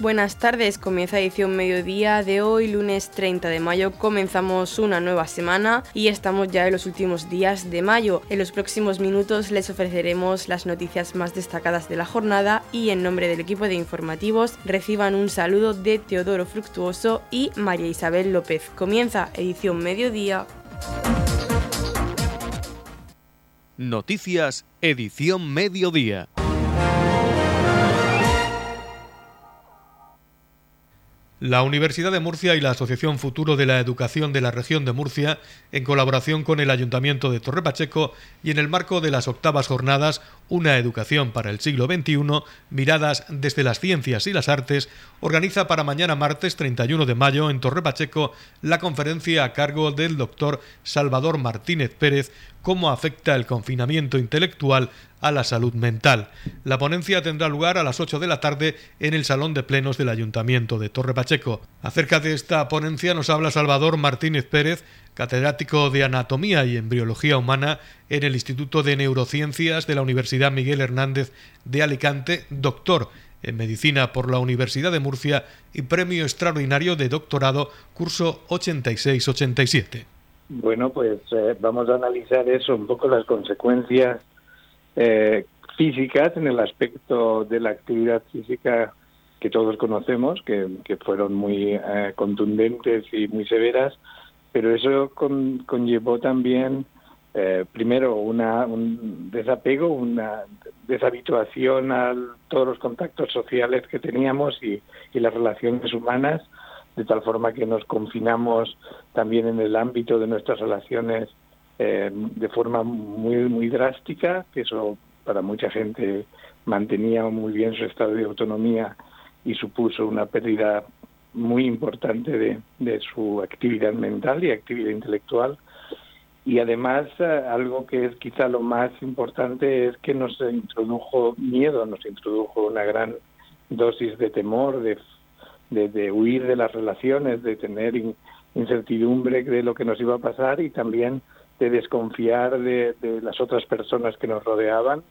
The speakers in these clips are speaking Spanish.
Buenas tardes, comienza edición mediodía de hoy, lunes 30 de mayo. Comenzamos una nueva semana y estamos ya en los últimos días de mayo. En los próximos minutos les ofreceremos las noticias más destacadas de la jornada y en nombre del equipo de informativos reciban un saludo de Teodoro Fructuoso y María Isabel López. Comienza edición mediodía. Noticias, edición mediodía. La Universidad de Murcia y la Asociación Futuro de la Educación de la Región de Murcia, en colaboración con el Ayuntamiento de Torre Pacheco y en el marco de las octavas jornadas Una Educación para el Siglo XXI, miradas desde las ciencias y las artes, organiza para mañana martes 31 de mayo en Torre Pacheco la conferencia a cargo del doctor Salvador Martínez Pérez, cómo afecta el confinamiento intelectual a la salud mental. La ponencia tendrá lugar a las 8 de la tarde en el Salón de Plenos del Ayuntamiento de Torre Pacheco. Acerca de esta ponencia nos habla Salvador Martínez Pérez, catedrático de Anatomía y Embriología Humana en el Instituto de Neurociencias de la Universidad Miguel Hernández de Alicante, doctor en Medicina por la Universidad de Murcia y premio extraordinario de doctorado curso 86-87. Bueno, pues eh, vamos a analizar eso, un poco las consecuencias eh, físicas en el aspecto de la actividad física que todos conocemos, que, fueron muy eh, contundentes y muy severas, pero eso conllevó también, primero, una, un desapego, una deshabituación a todos los contactos sociales que teníamos y las relaciones humanas, de tal forma que nos confinamos también en el ámbito de nuestras relaciones eh, de forma muy muy drástica, que eso para mucha gente mantenía muy bien su estado de autonomía y supuso una pérdida muy importante de, de su actividad mental y actividad intelectual. Y además, eh, algo que es quizá lo más importante es que nos introdujo miedo, nos introdujo una gran dosis de temor, de de, huir de las relaciones, de tener incertidumbre de lo que nos iba a pasar y también de desconfiar de, las otras personas que nos rodeaban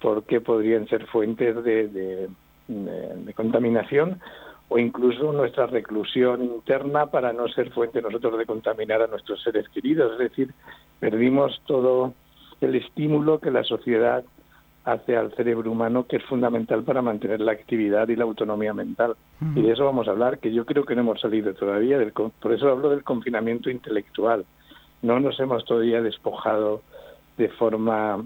porque podrían ser fuentes de, de, contaminación o incluso nuestra reclusión interna para no ser fuente nosotros de contaminar a nuestros seres queridos. Es decir, perdimos todo el estímulo que la sociedad hace al cerebro humano que es fundamental para mantener la actividad y la autonomía mental. Y de eso vamos a hablar, que yo creo que no hemos salido todavía, del, por eso hablo del confinamiento intelectual. No nos hemos todavía despojado de forma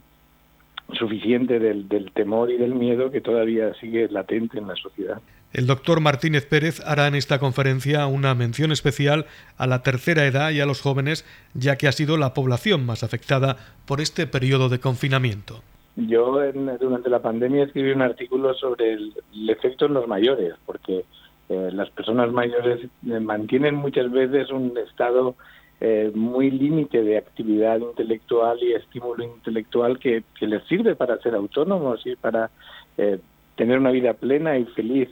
suficiente del, del temor y del miedo que todavía sigue latente en la sociedad. El doctor Martínez Pérez hará en esta conferencia una mención especial a la tercera edad y a los jóvenes, ya que ha sido la población más afectada por este periodo de confinamiento. Yo durante la pandemia escribí un artículo sobre el, efecto en los mayores, porque eh, las personas mayores eh, mantienen muchas veces un estado eh, muy límite de actividad intelectual y estímulo intelectual que, les sirve para ser autónomos y para tener una vida plena y feliz.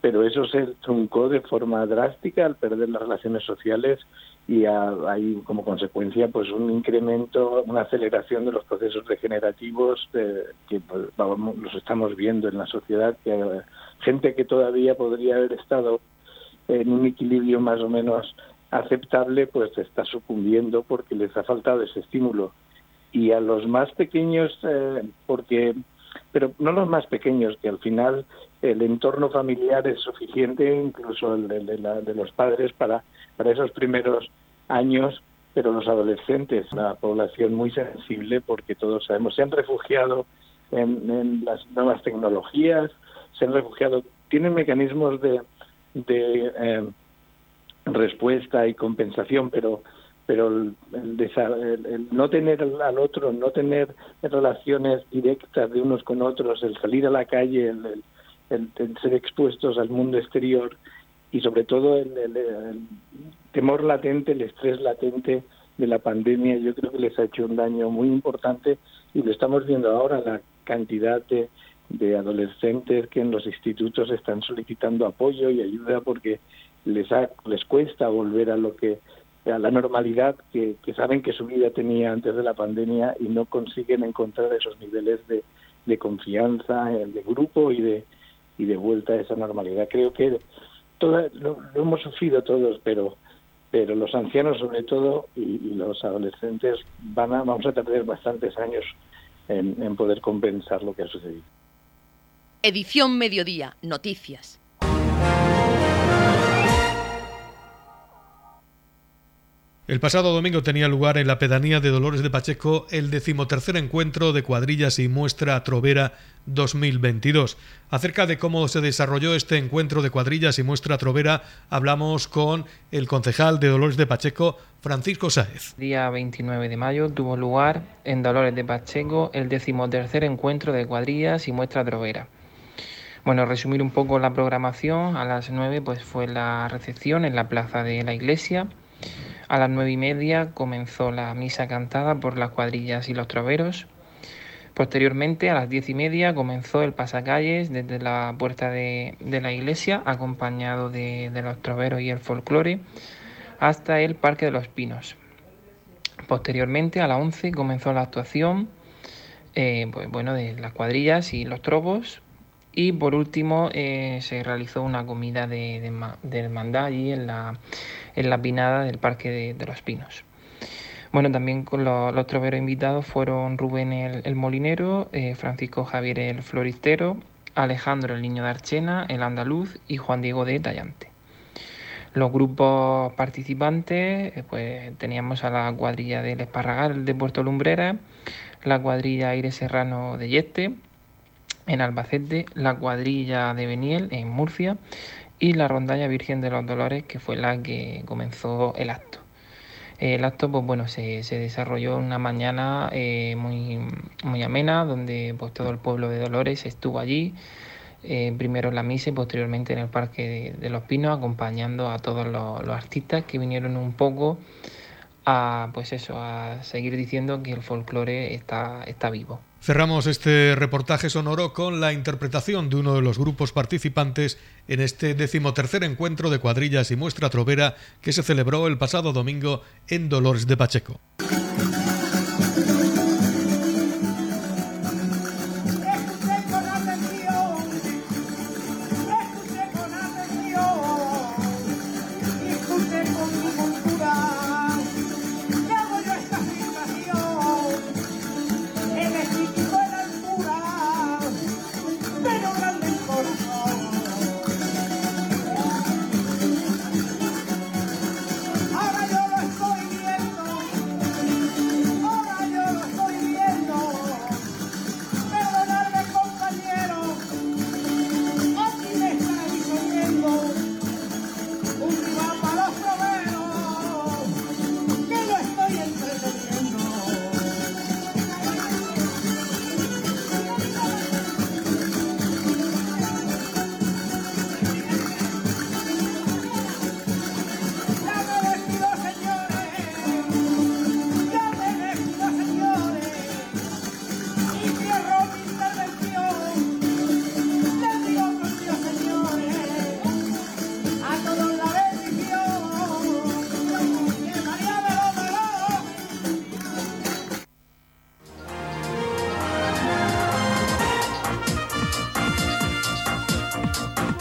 Pero eso se truncó de forma drástica al perder las relaciones sociales y hay como consecuencia pues un incremento, una aceleración de los procesos regenerativos que pues, los estamos viendo en la sociedad, que gente que todavía podría haber estado en un equilibrio más o menos aceptable, pues está sucumbiendo porque les ha faltado ese estímulo. Y a los más pequeños, eh, porque, pero no los más pequeños, que al final el entorno familiar es suficiente, incluso el de los padres, para para esos primeros años, pero los adolescentes, la población muy sensible, porque todos sabemos, se han refugiado en, las nuevas tecnologías, se han refugiado, tienen mecanismos de, de eh, respuesta y compensación, pero pero el, el, no tener al otro, no tener relaciones directas de unos con otros, el salir a la calle, el, el ser expuestos al mundo exterior, y sobre todo el, temor latente, el estrés latente de la pandemia, yo creo que les ha hecho un daño muy importante y lo estamos viendo ahora, la cantidad de, adolescentes que en los institutos están solicitando apoyo y ayuda porque les les cuesta volver a lo que a la normalidad que, saben que su vida tenía antes de la pandemia y no consiguen encontrar esos niveles de, de confianza, de grupo y de, y de vuelta a esa normalidad. Creo que todo, lo, hemos sufrido todos, pero pero los ancianos sobre todo y, los adolescentes van a, vamos a tardar bastantes años en, en poder compensar lo que ha sucedido. Edición Mediodía, Noticias. El pasado domingo tenía lugar en la pedanía de Dolores de Pacheco el decimotercer encuentro de cuadrillas y muestra trovera 2022. Acerca de cómo se desarrolló este encuentro de cuadrillas y muestra trovera, hablamos con el concejal de Dolores de Pacheco, Francisco Sáez. Día 29 de mayo tuvo lugar en Dolores de Pacheco el decimotercer encuentro de cuadrillas y muestra trovera. Bueno, resumir un poco la programación, a las 9 pues fue la recepción en la plaza de la iglesia. A las nueve y media comenzó la misa cantada por las cuadrillas y los troveros. Posteriormente, a las diez y media, comenzó el pasacalles desde la puerta de, la iglesia, acompañado de, los troveros y el folclore, hasta el Parque de los Pinos. Posteriormente, a las once, comenzó la actuación eh, pues, bueno, de las cuadrillas y los trovos. Y por último, eh, se realizó una comida de, de hermandad allí en la, en la pinada del Parque de, los Pinos. Bueno, también con los, troveros invitados fueron Rubén el, Molinero, eh, Francisco Javier el Floristero, Alejandro el Niño de Archena, el Andaluz y Juan Diego de Tallante. Los grupos participantes, eh, pues teníamos a la cuadrilla del Esparragal de Puerto Lumbrera, la cuadrilla Aire Serrano de Yeste, en Albacete, la cuadrilla de Beniel en Murcia y la rondalla Virgen de los Dolores, que fue la que comenzó el acto. El acto, pues bueno, se, desarrolló una mañana eh, muy, muy amena, donde pues todo el pueblo de Dolores estuvo allí, eh, primero en la misa y posteriormente en el Parque de, los Pinos, acompañando a todos los, los, artistas que vinieron un poco a, pues eso, a seguir diciendo que el folclore está, está vivo. Cerramos este reportaje sonoro con la interpretación de uno de los grupos participantes en este decimotercer encuentro de cuadrillas y muestra trovera que se celebró el pasado domingo en Dolores de Pacheco.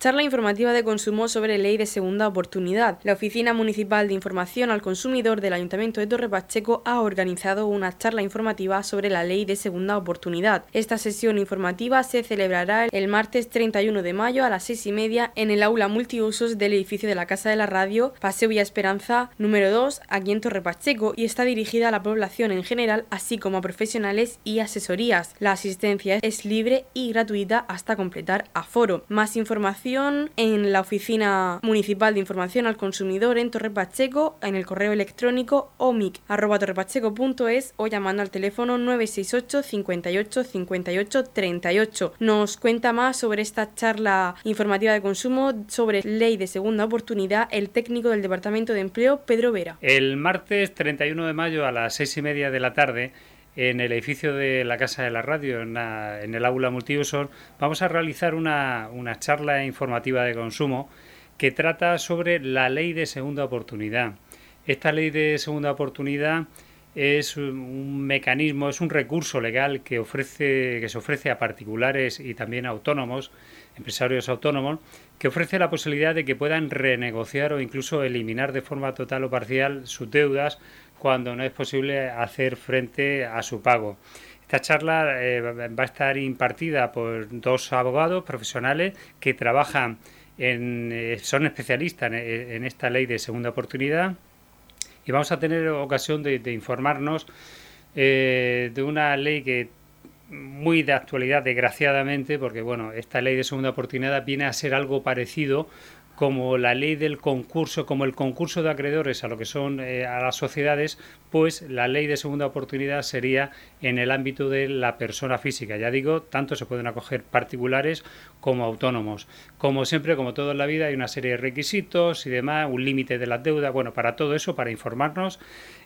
Charla informativa de consumo sobre ley de segunda oportunidad. La Oficina Municipal de Información al Consumidor del Ayuntamiento de Torre Pacheco ha organizado una charla informativa sobre la ley de segunda oportunidad. Esta sesión informativa se celebrará el martes 31 de mayo a las seis y media en el aula multiusos del edificio de la Casa de la Radio, Paseo Villa Esperanza, número 2, aquí en Torre Pacheco, y está dirigida a la población en general, así como a profesionales y asesorías. La asistencia es libre y gratuita hasta completar aforo. Más información en la Oficina Municipal de Información al Consumidor en Torre Pacheco, en el correo electrónico omic.torrepacheco.es o llamando al teléfono 968 58 58 38. Nos cuenta más sobre esta charla informativa de consumo sobre ley de segunda oportunidad el técnico del Departamento de Empleo, Pedro Vera. El martes 31 de mayo a las seis y media de la tarde en el edificio de la Casa de la Radio, en, el aula multiusos, vamos a realizar una, charla informativa de consumo que trata sobre la ley de segunda oportunidad. Esta ley de segunda oportunidad es un mecanismo, es un recurso legal que ofrece, que se ofrece a particulares y también a autónomos, empresarios autónomos, que ofrece la posibilidad de que puedan renegociar o incluso eliminar de forma total o parcial sus deudas cuando no es posible hacer frente a su pago. Esta charla eh, va a estar impartida por dos abogados profesionales que trabajan en, eh, son especialistas en, esta ley de segunda oportunidad y vamos a tener ocasión de, informarnos eh, de una ley que muy de actualidad, desgraciadamente, porque bueno, esta ley de segunda oportunidad viene a ser algo parecido como la ley del concurso, como el concurso de acreedores a lo que son eh, a las sociedades, pues la ley de segunda oportunidad sería en el ámbito de la persona física. Ya digo, tanto se pueden acoger particulares como autónomos. Como siempre, como todo en la vida, hay una serie de requisitos y demás, un límite de la deuda. Bueno, para todo eso, para informarnos,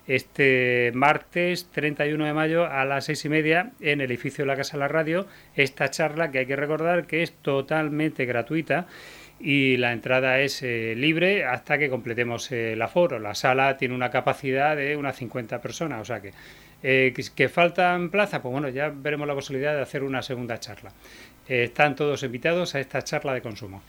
este martes 31 de mayo a las seis y media en el edificio de la Casa de la Radio, esta charla que hay que recordar que es totalmente gratuita y la entrada es eh, libre hasta que completemos el aforo. La sala tiene una capacidad de unas 50 personas, o sea que, eh, que, faltan plazas, pues bueno, ya veremos la posibilidad de hacer una segunda charla. Eh, están todos invitados a esta charla de consumo.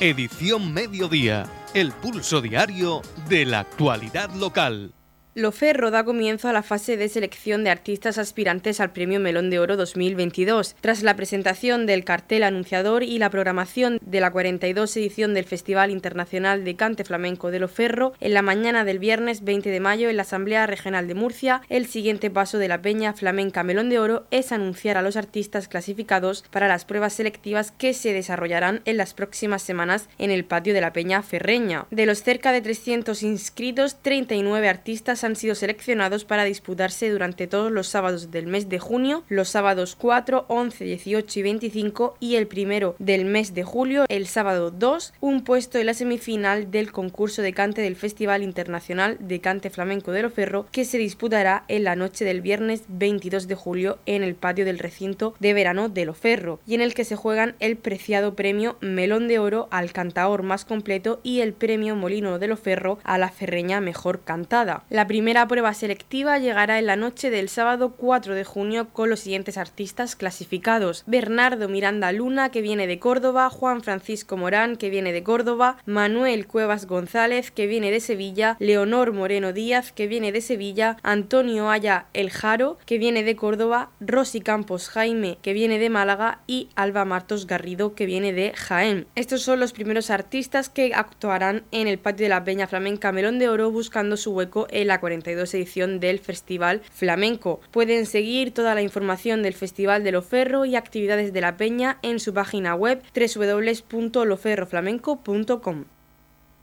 Edición Mediodía, el pulso diario de la actualidad local. Loferro da comienzo a la fase de selección de artistas aspirantes al Premio Melón de Oro 2022. Tras la presentación del cartel anunciador y la programación de la 42 edición del Festival Internacional de Cante Flamenco de Loferro, en la mañana del viernes 20 de mayo en la Asamblea Regional de Murcia, el siguiente paso de la Peña Flamenca Melón de Oro es anunciar a los artistas clasificados para las pruebas selectivas que se desarrollarán en las próximas semanas en el patio de la Peña Ferreña. De los cerca de 300 inscritos, 39 artistas han sido seleccionados para disputarse durante todos los sábados del mes de junio, los sábados 4, 11, 18 y 25 y el primero del mes de julio, el sábado 2, un puesto en la semifinal del concurso de cante del Festival Internacional de Cante Flamenco de Loferro que se disputará en la noche del viernes 22 de julio en el patio del recinto de verano de Loferro y en el que se juegan el preciado premio Melón de Oro al cantaor más completo y el premio Molino de Loferro a la ferreña mejor cantada. Primera prueba selectiva llegará en la noche del sábado 4 de junio con los siguientes artistas clasificados. Bernardo Miranda Luna, que viene de Córdoba, Juan Francisco Morán, que viene de Córdoba, Manuel Cuevas González, que viene de Sevilla, Leonor Moreno Díaz, que viene de Sevilla, Antonio Aya El Jaro, que viene de Córdoba, Rosy Campos Jaime, que viene de Málaga, y Alba Martos Garrido, que viene de Jaén. Estos son los primeros artistas que actuarán en el patio de la Peña Flamenca Melón de Oro buscando su hueco en la 42 edición del Festival Flamenco. Pueden seguir toda la información del Festival de Loferro y actividades de la Peña en su página web www.loferroflamenco.com.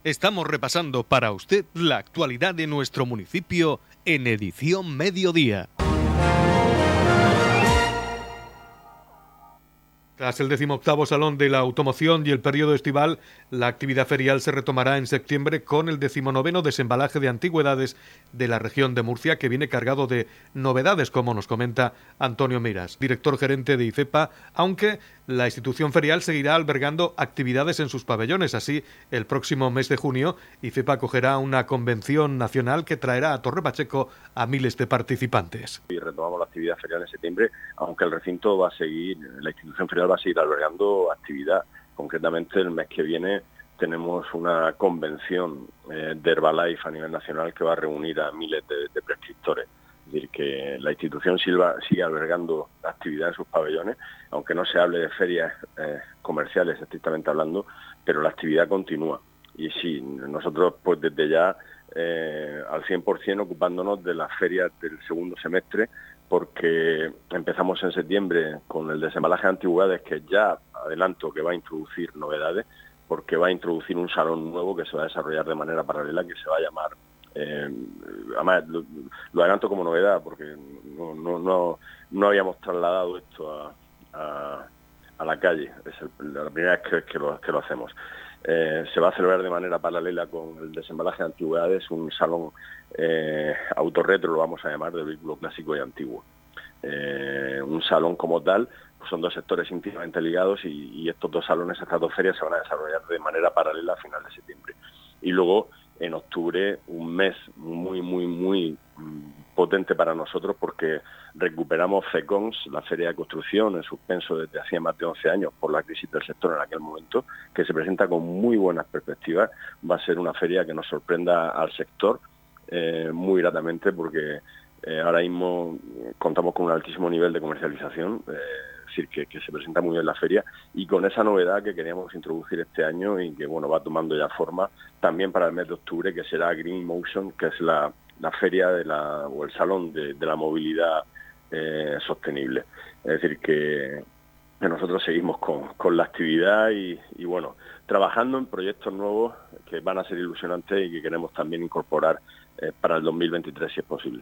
Estamos repasando para usted la actualidad de nuestro municipio en edición mediodía. Tras el decimoctavo Salón de la Automoción y el periodo estival, la actividad ferial se retomará en septiembre con el decimonoveno desembalaje de antigüedades de la región de Murcia, que viene cargado de novedades, como nos comenta Antonio Miras, director gerente de IFEPA, aunque la institución ferial seguirá albergando actividades en sus pabellones. Así, el próximo mes de junio, IFEPA acogerá una convención nacional que traerá a Torre Pacheco a miles de participantes. Y retomamos la actividad ferial en septiembre, aunque el recinto va a seguir, la institución ferial va a seguir albergando actividad. Concretamente, el mes que viene tenemos una convención eh, de Herbalife a nivel nacional que va a reunir a miles de, prescriptores. Es decir, que la institución sigue albergando actividad en sus pabellones, aunque no se hable de ferias eh, comerciales estrictamente hablando, pero la actividad continúa. Y sí, nosotros pues desde ya eh, al 100% ocupándonos de las ferias del segundo semestre porque empezamos en septiembre con el desembalaje de antigüedades, que ya adelanto que va a introducir novedades, porque va a introducir un salón nuevo que se va a desarrollar de manera paralela, que se va a llamar, eh, además lo, adelanto como novedad, porque no, no, no, habíamos trasladado esto a, a, la calle, es la primera vez que lo hacemos. Eh, se va a celebrar de manera paralela con el desembalaje de antigüedades, un salón eh, autorretro, lo vamos a llamar, de vehículo clásico y antiguo. Eh, un salón como tal son dos sectores íntimamente ligados y, estos dos salones, estas dos ferias se van a desarrollar de manera paralela a final de septiembre. Y luego en octubre, un mes muy, muy, muy mm, potente para nosotros porque recuperamos FECONS, la Feria de Construcción, en suspenso desde hacía más de 11 años por la crisis del sector en aquel momento, que se presenta con muy buenas perspectivas. Va a ser una feria que nos sorprenda al sector eh, muy gratamente porque eh, ahora mismo contamos con un altísimo nivel de comercialización. Eh, decir, que, se presenta muy bien la feria y con esa novedad que queríamos introducir este año y que bueno va tomando ya forma también para el mes de octubre, que será Green Motion, que es la, feria de la, o el salón de, la movilidad eh, sostenible. Es decir, que, nosotros seguimos con, la actividad y, bueno, trabajando en proyectos nuevos que van a ser ilusionantes y que queremos también incorporar eh, para el 2023 si es posible.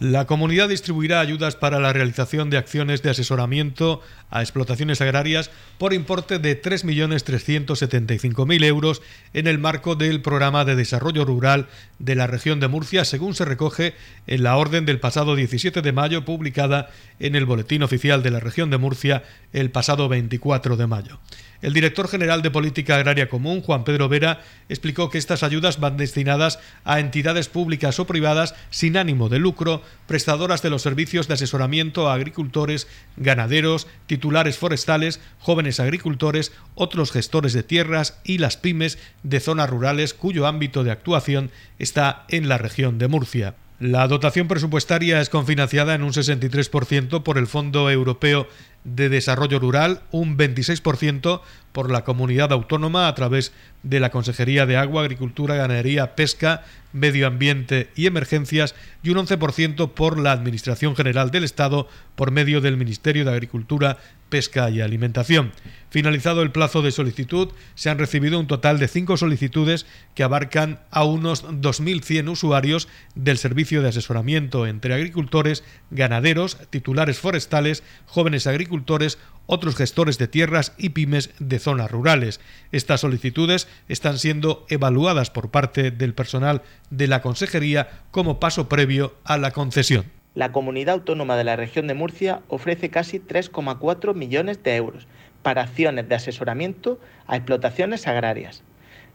La comunidad distribuirá ayudas para la realización de acciones de asesoramiento a explotaciones agrarias por importe de 3.375.000 euros en el marco del Programa de Desarrollo Rural de la región de Murcia, según se recoge en la orden del pasado 17 de mayo publicada en el Boletín Oficial de la región de Murcia el pasado 24 de mayo. El director general de Política Agraria Común, Juan Pedro Vera, explicó que estas ayudas van destinadas a entidades públicas o privadas sin ánimo de lucro, prestadoras de los servicios de asesoramiento a agricultores, ganaderos, titulares forestales, jóvenes agricultores, otros gestores de tierras y las pymes de zonas rurales cuyo ámbito de actuación está en la región de Murcia. La dotación presupuestaria es confinanciada en un 63% por el Fondo Europeo de Desarrollo Rural, un 26% por la comunidad autónoma a través de la Consejería de Agua, Agricultura, Ganadería, Pesca, Medio Ambiente y Emergencias y un 11% por la Administración General del Estado por medio del Ministerio de Agricultura, Pesca y Alimentación. Finalizado el plazo de solicitud, se han recibido un total de cinco solicitudes que abarcan a unos 2.100 usuarios del servicio de asesoramiento entre agricultores, ganaderos, titulares forestales, jóvenes agricultores, otros gestores de tierras y pymes de zonas rurales. Estas solicitudes están siendo evaluadas por parte del personal de la Consejería como paso previo a la concesión. La comunidad autónoma de la región de Murcia ofrece casi 3,4 millones de euros para acciones de asesoramiento a explotaciones agrarias.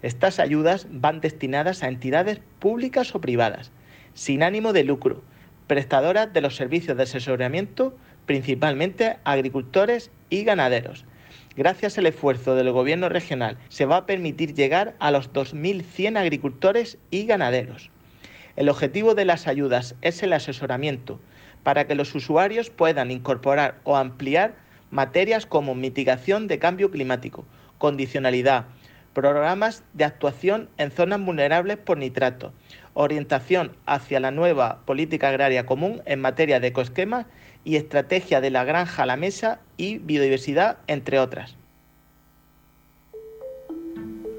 Estas ayudas van destinadas a entidades públicas o privadas, sin ánimo de lucro, prestadoras de los servicios de asesoramiento, principalmente agricultores y ganaderos. Gracias al esfuerzo del Gobierno regional se va a permitir llegar a los 2.100 agricultores y ganaderos. El objetivo de las ayudas es el asesoramiento para que los usuarios puedan incorporar o ampliar materias como mitigación de cambio climático, condicionalidad, programas de actuación en zonas vulnerables por nitrato, orientación hacia la nueva política agraria común en materia de ecoesquemas y estrategia de la granja a la mesa y biodiversidad, entre otras.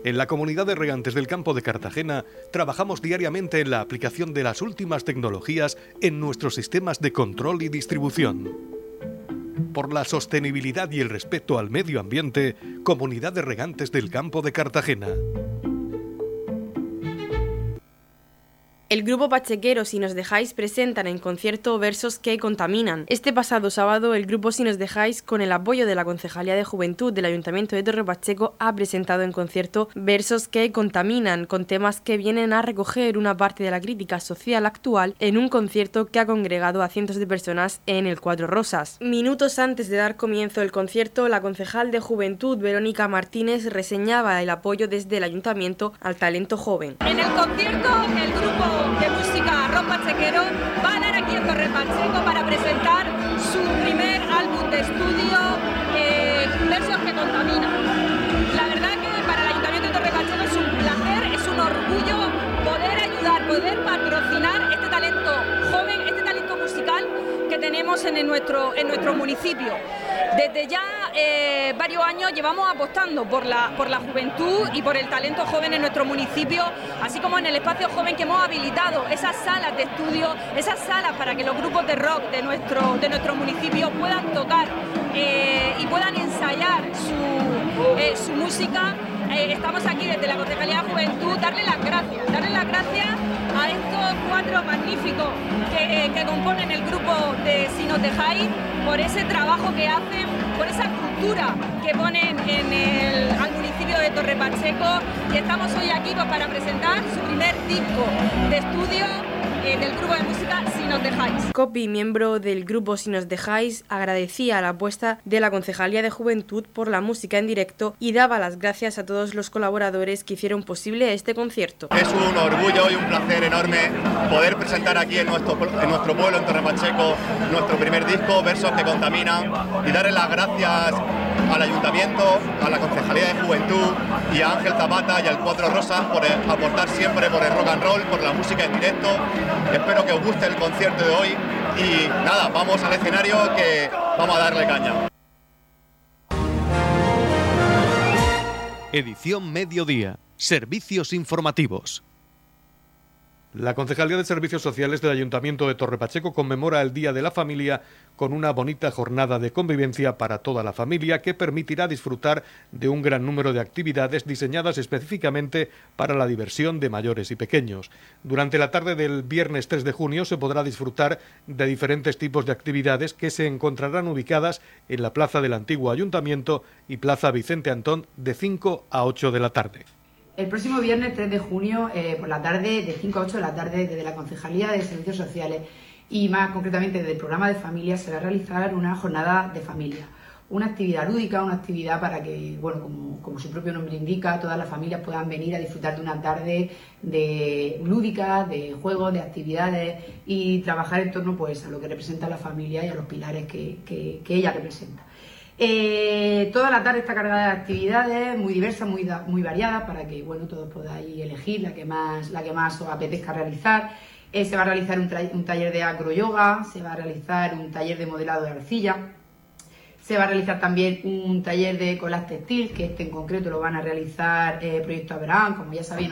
En la comunidad de regantes del campo de Cartagena trabajamos diariamente en la aplicación de las últimas tecnologías en nuestros sistemas de control y distribución. Por la sostenibilidad y el respeto al medio ambiente, Comunidad de Regantes del Campo de Cartagena. El grupo Pachequero Si nos dejáis presentan en concierto Versos que contaminan. Este pasado sábado el grupo Si nos dejáis con el apoyo de la Concejalía de Juventud del Ayuntamiento de Torre Pacheco ha presentado en concierto Versos que contaminan con temas que vienen a recoger una parte de la crítica social actual en un concierto que ha congregado a cientos de personas en el Cuatro Rosas. Minutos antes de dar comienzo el concierto, la concejal de Juventud Verónica Martínez reseñaba el apoyo desde el Ayuntamiento al talento joven. En el concierto el grupo de música rock pachequero va a dar aquí en Torre Pacheco para presentar su primer álbum de estudio, eh, Versos que Contaminan. La verdad que para el Ayuntamiento de Torre Pacheco es un placer, es un orgullo poder ayudar, poder patrocinar talento musical que nuestro municipio. Desde ya eh, varios años llevamos apostando por la, por la juventud y por el talento joven en nuestro municipio, así como en el espacio joven que hemos habilitado, esas salas de estudio, esas salas para que los grupos de rock de nuestro, de nuestro municipio puedan tocar eh, y puedan ensayar su, eh, música. estamos aquí desde la Concejalía Juventud, darle las gracias, darle las gracias a estos cuatro magníficos que, de Si nos dejáis por ese trabajo que hacen, por esa cultura que ponen en el, al municipio de Torre Pacheco. Y estamos hoy aquí pues, para presentar su primer disco de estudio eh, del grupo de música Si nos dejáis. Copy, miembro del grupo Si nos dejáis, agradecía la apuesta de la Concejalía de Juventud por la música en directo y daba las gracias a todos los colaboradores que hicieron posible este concierto. Es un orgullo y un placer enorme poder presentar aquí en nuestro, en nuestro pueblo, en Torre Pacheco, nuestro primer disco, Versos que Contaminan, y darle las gracias al Ayuntamiento, a la Concejalía de Juventud y a Ángel Zapata y al Cuatro Rosas por aportar siempre por el rock and roll, por la música en directo. Espero que os guste el concierto de hoy y nada, vamos al escenario que vamos a darle caña. Edición Mediodía. Servicios informativos. La Concejalía de Servicios Sociales del Ayuntamiento de Torrepacheco conmemora el Día de la Familia con una bonita jornada de convivencia para toda la familia que permitirá disfrutar de un gran número de actividades diseñadas específicamente para la diversión de mayores y pequeños. Durante la tarde del viernes 3 de junio se podrá disfrutar de diferentes tipos de actividades que se encontrarán ubicadas en la Plaza del Antiguo Ayuntamiento y Plaza Vicente Antón de 5 a 8 de la tarde. El próximo viernes 3 de junio, eh, por la tarde, de 5 a 8 de la tarde, desde la Concejalía de Servicios Sociales y más concretamente desde el programa de familia, se va a realizar una jornada de familia. Una actividad lúdica, una actividad para que, bueno, como, su propio nombre indica, todas las familias puedan venir a disfrutar de una tarde de lúdica, de juegos, de actividades y trabajar en torno pues, a lo que representa la familia y a los pilares que, que ella representa. Eh, toda la tarde está cargada de actividades muy diversas, muy, muy variadas, para que bueno, todos podáis elegir la que más, la que más os apetezca realizar. Eh, se va a realizar un, taller de acroyoga, se va a realizar un taller de modelado de arcilla, se va a realizar también un taller de colas textil, que este en concreto lo van a realizar eh, Proyecto Abraham, como ya sabéis,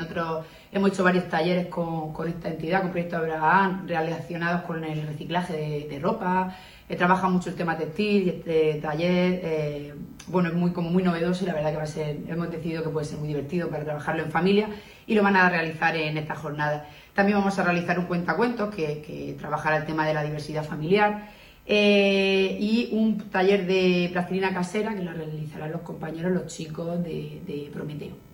hemos hecho varios talleres con, esta entidad, con Proyecto Abraham, relacionados con el reciclaje de ropa, eh, trabaja mucho el tema textil y este taller, eh, bueno, es muy, como muy novedoso y la verdad que va a ser, hemos decidido que puede ser muy divertido para trabajarlo en familia y lo van a realizar en esta jornada. También vamos a realizar un cuentacuentos que, que trabajará el tema de la diversidad familiar eh, y un taller de plastilina casera que lo realizarán los compañeros, los chicos de, de Prometeo.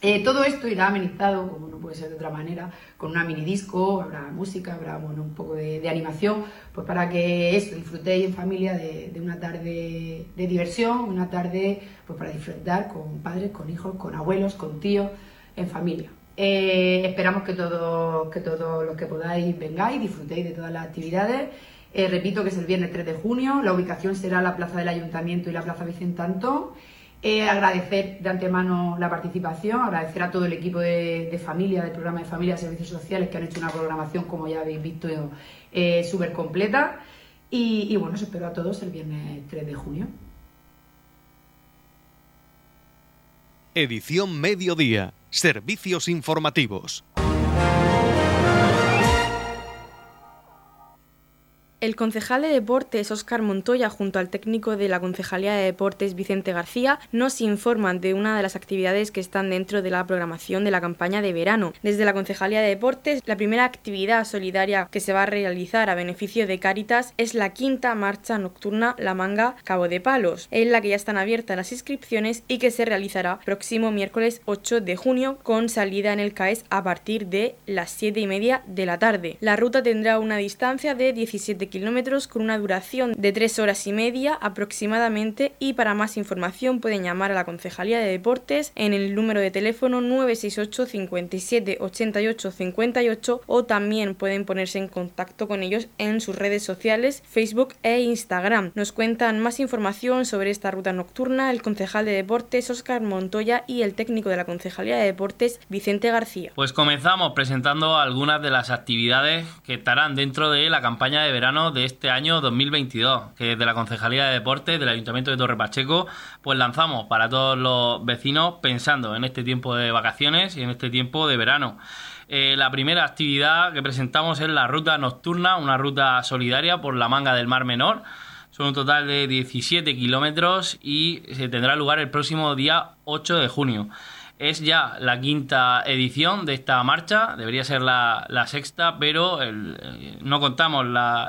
Eh, todo esto irá amenizado, como no puede ser de otra manera, con una mini disco, habrá música, habrá bueno, un poco de, animación, pues para que eso, disfrutéis en familia de, de, una tarde de diversión, una tarde pues para disfrutar con padres, con hijos, con abuelos, con tíos, en familia. Eh, esperamos que todos que todos los que podáis vengáis, disfrutéis de todas las actividades. Eh, repito que es el viernes 3 de junio, la ubicación será la Plaza del Ayuntamiento y la Plaza Vicente Antón. Eh, agradecer de antemano la participación, agradecer a todo el equipo de, familia, del programa de familia de servicios sociales que han hecho una programación, como ya habéis visto, eh, súper completa. Y, y, bueno, os espero a todos el viernes 3 de junio. Edición Mediodía. Servicios informativos. El concejal de deportes Óscar Montoya junto al técnico de la Concejalía de Deportes Vicente García nos informan de una de las actividades que están dentro de la programación de la campaña de verano. Desde la Concejalía de Deportes, la primera actividad solidaria que se va a realizar a beneficio de Cáritas es la quinta marcha nocturna La Manga Cabo de Palos, en la que ya están abiertas las inscripciones y que se realizará próximo miércoles 8 de junio con salida en el CAES a partir de las 7 y media de la tarde. La ruta tendrá una distancia de 17 kilómetros con una duración de 3 horas y media aproximadamente y para más información pueden llamar a la Concejalía de Deportes en el número de teléfono 968 57 88 58 o también pueden ponerse en contacto con ellos en sus redes sociales Facebook e Instagram. Nos cuentan más información sobre esta ruta nocturna el concejal de Deportes Óscar Montoya y el técnico de la Concejalía de Deportes Vicente García. Pues comenzamos presentando algunas de las actividades que estarán dentro de la campaña de verano de este año 2022, que desde la Concejalía de Deportes del Ayuntamiento de Torre Pacheco, pues lanzamos para todos los vecinos pensando en este tiempo de vacaciones y en este tiempo de verano. Eh, la primera actividad que presentamos es la ruta nocturna, una ruta solidaria por la manga del Mar Menor. Son un total de 17 kilómetros y se tendrá lugar el próximo día 8 de junio. Es ya la quinta edición de esta marcha, debería ser la, sexta, pero eh, no contamos la,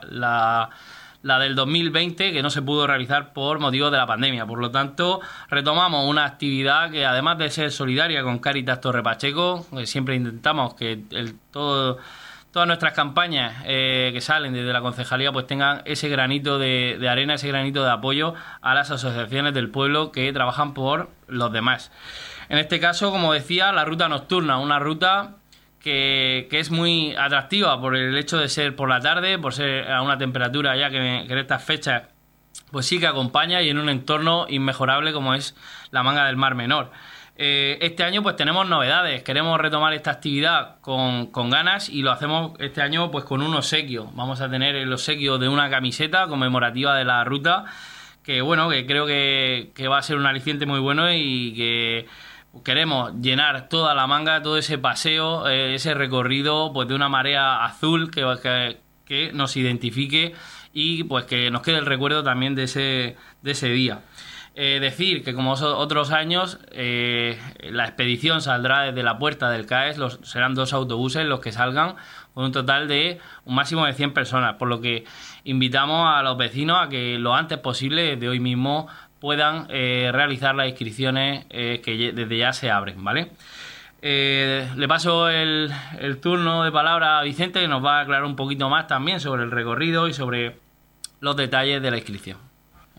la, del 2020 que no se pudo realizar por motivo de la pandemia. Por lo tanto, retomamos una actividad que además de ser solidaria con Caritas Torre Pacheco, siempre intentamos que el, todo todas nuestras campañas eh, que salen desde la concejalía pues tengan ese granito de, de, arena, ese granito de apoyo a las asociaciones del pueblo que trabajan por los demás. En este caso, como decía, la ruta nocturna, una ruta que, es muy atractiva por el hecho de ser por la tarde, por ser a una temperatura ya que, en estas fechas pues sí que acompaña y en un entorno inmejorable como es la manga del Mar Menor. Eh, este año pues tenemos novedades, queremos retomar esta actividad con, con, ganas y lo hacemos este año pues con un obsequio. Vamos a tener el obsequio de una camiseta conmemorativa de la ruta que bueno, que creo que, que va a ser un aliciente muy bueno y que queremos llenar toda la manga, todo ese paseo, eh, ese recorrido, pues de una marea azul que, que, nos identifique y pues que nos quede el recuerdo también de ese, de ese día. Eh, decir que como otros años, eh, la expedición saldrá desde la puerta del CAES, serán dos autobuses los que salgan, con un total de un máximo de 100 personas, por lo que invitamos a los vecinos a que lo antes posible, desde hoy mismo, puedan eh, realizar las inscripciones que desde ya se abren, ¿vale? Le paso el, turno de palabra a Vicente que nos va a aclarar un poquito más también sobre el recorrido y sobre los detalles de la inscripción.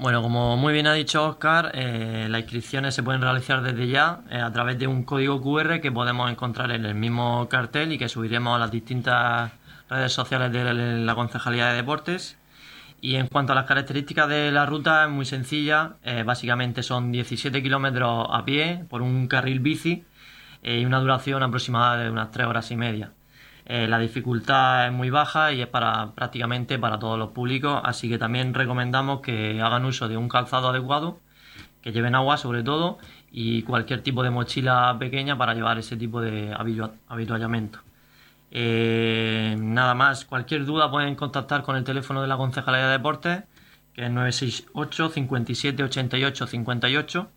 Bueno, como muy bien ha dicho Oscar, las inscripciones se pueden realizar desde ya a través de un código QR que podemos encontrar en el mismo cartel y que subiremos a las distintas redes sociales de la Concejalía de Deportes y en cuanto a las características de la ruta, es muy sencilla. Eh, básicamente son 17 kilómetros a pie por un carril bici eh, y una duración aproximada de unas 3 horas y media. Eh, la dificultad es muy baja y es para prácticamente para todos los públicos, así que también recomendamos que hagan uso de un calzado adecuado, que lleven agua sobre todo y cualquier tipo de mochila pequeña para llevar ese tipo de habituallamiento. Eh, nada más, cualquier duda pueden contactar con el teléfono de la Concejalía de Deportes, que es 968 57 88 58.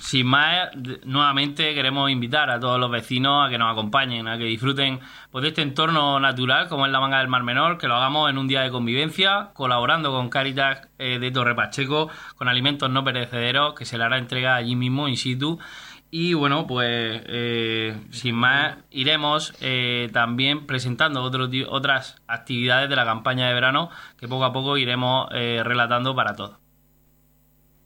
Sin más, nuevamente queremos invitar a todos los vecinos a que nos acompañen, a que disfruten pues, de este entorno natural como es la manga del Mar Menor, que lo hagamos en un día de convivencia, colaborando con Caritas eh, de Torre Pacheco, con alimentos no perecederos, que se le hará entrega allí mismo, in situ, y bueno, pues eh, sin más, iremos eh, también presentando otras actividades de la campaña de verano que poco a poco iremos relatando para todos.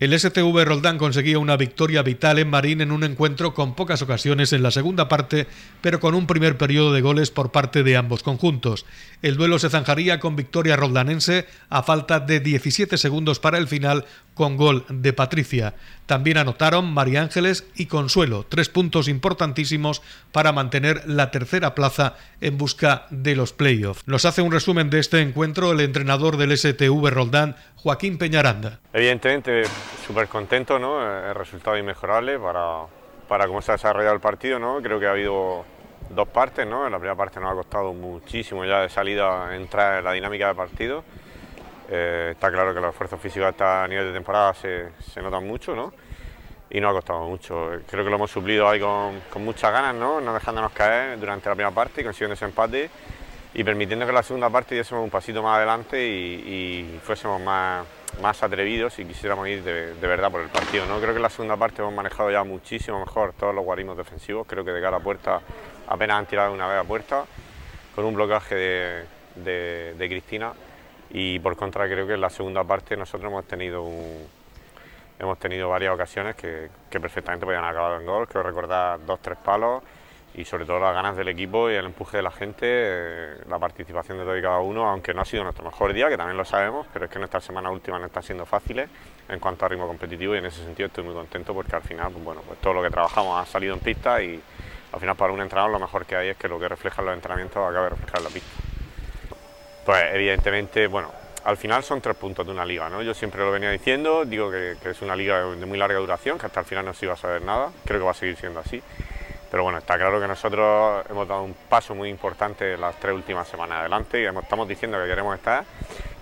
El STV Roldán conseguía una victoria vital en Marín en un encuentro con pocas ocasiones en la segunda parte, pero con un primer periodo de goles por parte de ambos conjuntos. El duelo se zanjaría con victoria roldanense a falta de 17 segundos para el final con gol de Patricia. También anotaron María Ángeles y Consuelo, tres puntos importantísimos para mantener la tercera plaza en busca de los playoffs. Nos hace un resumen de este encuentro el entrenador del STV Roldán, Joaquín Peñaranda. Evidentemente, súper contento, ¿no? El resultado inmejorable para, para cómo se ha desarrollado el partido, ¿no? Creo que ha habido dos partes, ¿no? En la primera parte nos ha costado muchísimo ya de salida entrar en la dinámica del partido eh, está claro que los esfuerzos físicos a nivel de temporada se, se, notan mucho, ¿no? Y nos ha costado mucho. Creo que lo hemos suplido ahí con, con muchas ganas, ¿no? No dejándonos caer durante la primera parte y consiguiendo ese empate y permitiendo que la segunda parte diésemos un pasito más adelante y, fuésemos más, más atrevidos y quisiéramos ir de, de, verdad por el partido. ¿no? Creo que en la segunda parte hemos manejado ya muchísimo mejor todos los guarismos defensivos. Creo que de cara a puerta apenas han tirado una vez a puerta con un blocaje de, de, de Cristina y por contra creo que en la segunda parte nosotros hemos tenido hemos tenido varias ocasiones que, que perfectamente podían acabar en gol, creo recordar dos, tres palos y sobre todo las ganas del equipo y el empuje de la gente, eh, la participación de todo y cada uno, aunque no ha sido nuestro mejor día, que también lo sabemos, pero es que nuestra semana última no está siendo fáciles en cuanto a ritmo competitivo y en ese sentido estoy muy contento porque al final, pues bueno, pues todo lo que trabajamos ha salido en pista y al final para un entrenador lo mejor que hay es que lo que refleja en los entrenamientos acabe reflejar en la pista. Pues evidentemente, bueno, al final son tres puntos de una liga, ¿no? Yo siempre lo venía diciendo, digo que es una liga de muy larga duración, que hasta el final no se iba a saber nada, creo que va a seguir siendo así. Pero bueno, está claro que nosotros hemos dado un paso muy importante las tres últimas semanas adelante y estamos diciendo que queremos estar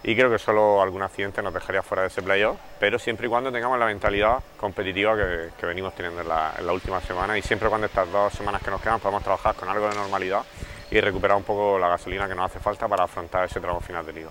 y creo que solo algún accidente nos dejaría fuera de ese playoff, pero siempre y cuando tengamos la mentalidad competitiva que, venimos teniendo en la, en la, última semana y siempre cuando estas dos semanas que nos quedan podemos trabajar con algo de normalidad y recuperar un poco la gasolina que nos hace falta para afrontar ese tramo final de liga.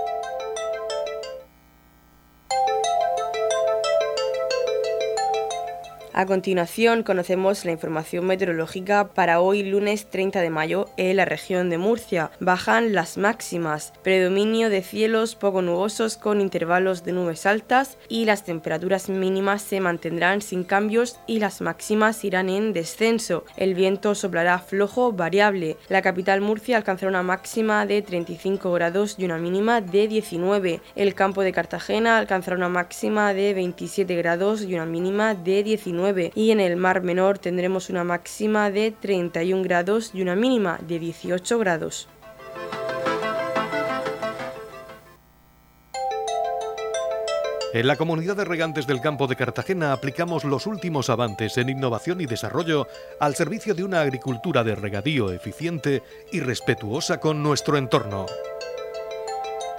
A continuación conocemos la información meteorológica para hoy lunes 30 de mayo en la región de Murcia. Bajan las máximas, predominio de cielos poco nubosos con intervalos de nubes altas y las temperaturas mínimas se mantendrán sin cambios y las máximas irán en descenso. El viento soplará flojo variable. La capital Murcia alcanzará una máxima de 35 grados y una mínima de 19. El campo de Cartagena alcanzará una máxima de 27 grados y una mínima de 19 y en el Mar Menor tendremos una máxima de 31 grados y una mínima de 18 grados. En la comunidad de regantes del campo de Cartagena aplicamos los últimos avances en innovación y desarrollo al servicio de una agricultura de regadío eficiente y respetuosa con nuestro entorno.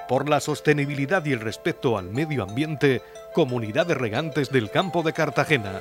Por la sostenibilidad y el respeto al medio ambiente, Comunidad de Regantes del Campo de Cartagena.